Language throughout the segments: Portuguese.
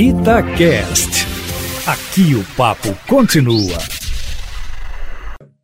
Itacast. Aqui o papo continua.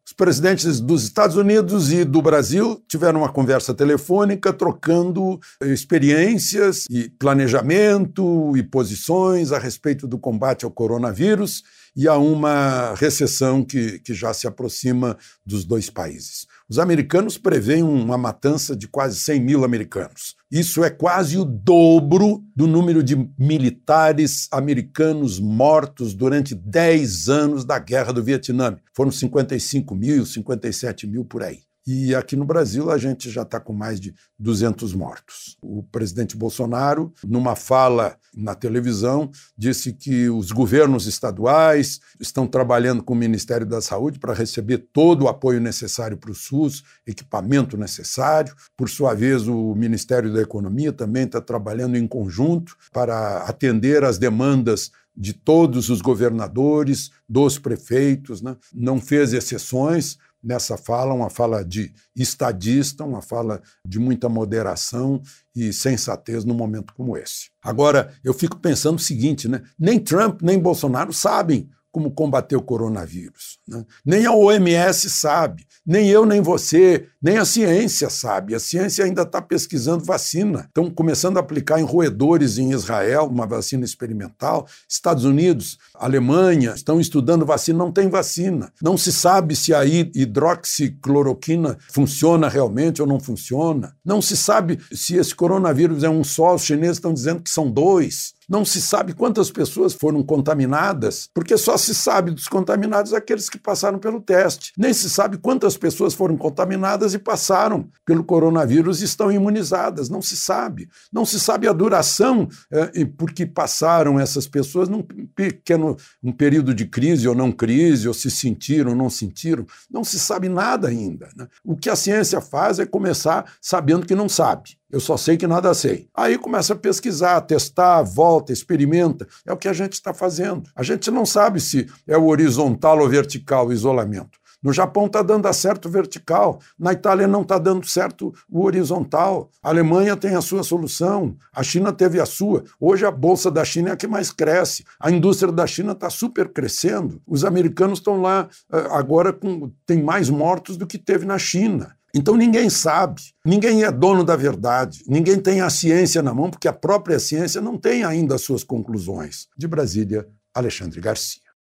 Os presidentes dos Estados Unidos e do Brasil tiveram uma conversa telefônica trocando experiências e planejamento e posições a respeito do combate ao coronavírus e a uma recessão que, que já se aproxima dos dois países. Os americanos preveem uma matança de quase 100 mil americanos. Isso é quase o dobro do número de militares americanos mortos durante 10 anos da Guerra do Vietnã. Foram 55 mil, 57 mil por aí. E aqui no Brasil a gente já está com mais de 200 mortos. O presidente Bolsonaro, numa fala na televisão, disse que os governos estaduais estão trabalhando com o Ministério da Saúde para receber todo o apoio necessário para o SUS, equipamento necessário. Por sua vez, o Ministério da Economia também está trabalhando em conjunto para atender às demandas de todos os governadores, dos prefeitos, né? não fez exceções nessa fala, uma fala de estadista, uma fala de muita moderação e sensatez num momento como esse. Agora, eu fico pensando o seguinte, né? Nem Trump nem Bolsonaro sabem como combater o coronavírus. Né? Nem a OMS sabe, nem eu, nem você, nem a ciência sabe. A ciência ainda está pesquisando vacina. Estão começando a aplicar em roedores em Israel, uma vacina experimental. Estados Unidos, Alemanha estão estudando vacina, não tem vacina. Não se sabe se a hidroxicloroquina funciona realmente ou não funciona. Não se sabe se esse coronavírus é um só, os chineses estão dizendo que são dois. Não se sabe quantas pessoas foram contaminadas, porque só se sabe dos contaminados aqueles que passaram pelo teste. Nem se sabe quantas pessoas foram contaminadas e passaram pelo coronavírus e estão imunizadas. Não se sabe. Não se sabe a duração é, por que passaram essas pessoas num pequeno um período de crise ou não crise, ou se sentiram ou não sentiram. Não se sabe nada ainda. Né? O que a ciência faz é começar sabendo que não sabe. Eu só sei que nada sei. Aí começa a pesquisar, testar, volta, experimenta. É o que a gente está fazendo. A gente não sabe se é o horizontal ou vertical o isolamento. No Japão está dando certo o vertical, na Itália não está dando certo o horizontal. A Alemanha tem a sua solução, a China teve a sua. Hoje a bolsa da China é a que mais cresce. A indústria da China está super crescendo. Os americanos estão lá eh, agora com tem mais mortos do que teve na China. Então ninguém sabe, ninguém é dono da verdade, ninguém tem a ciência na mão, porque a própria ciência não tem ainda as suas conclusões. De Brasília, Alexandre Garcia.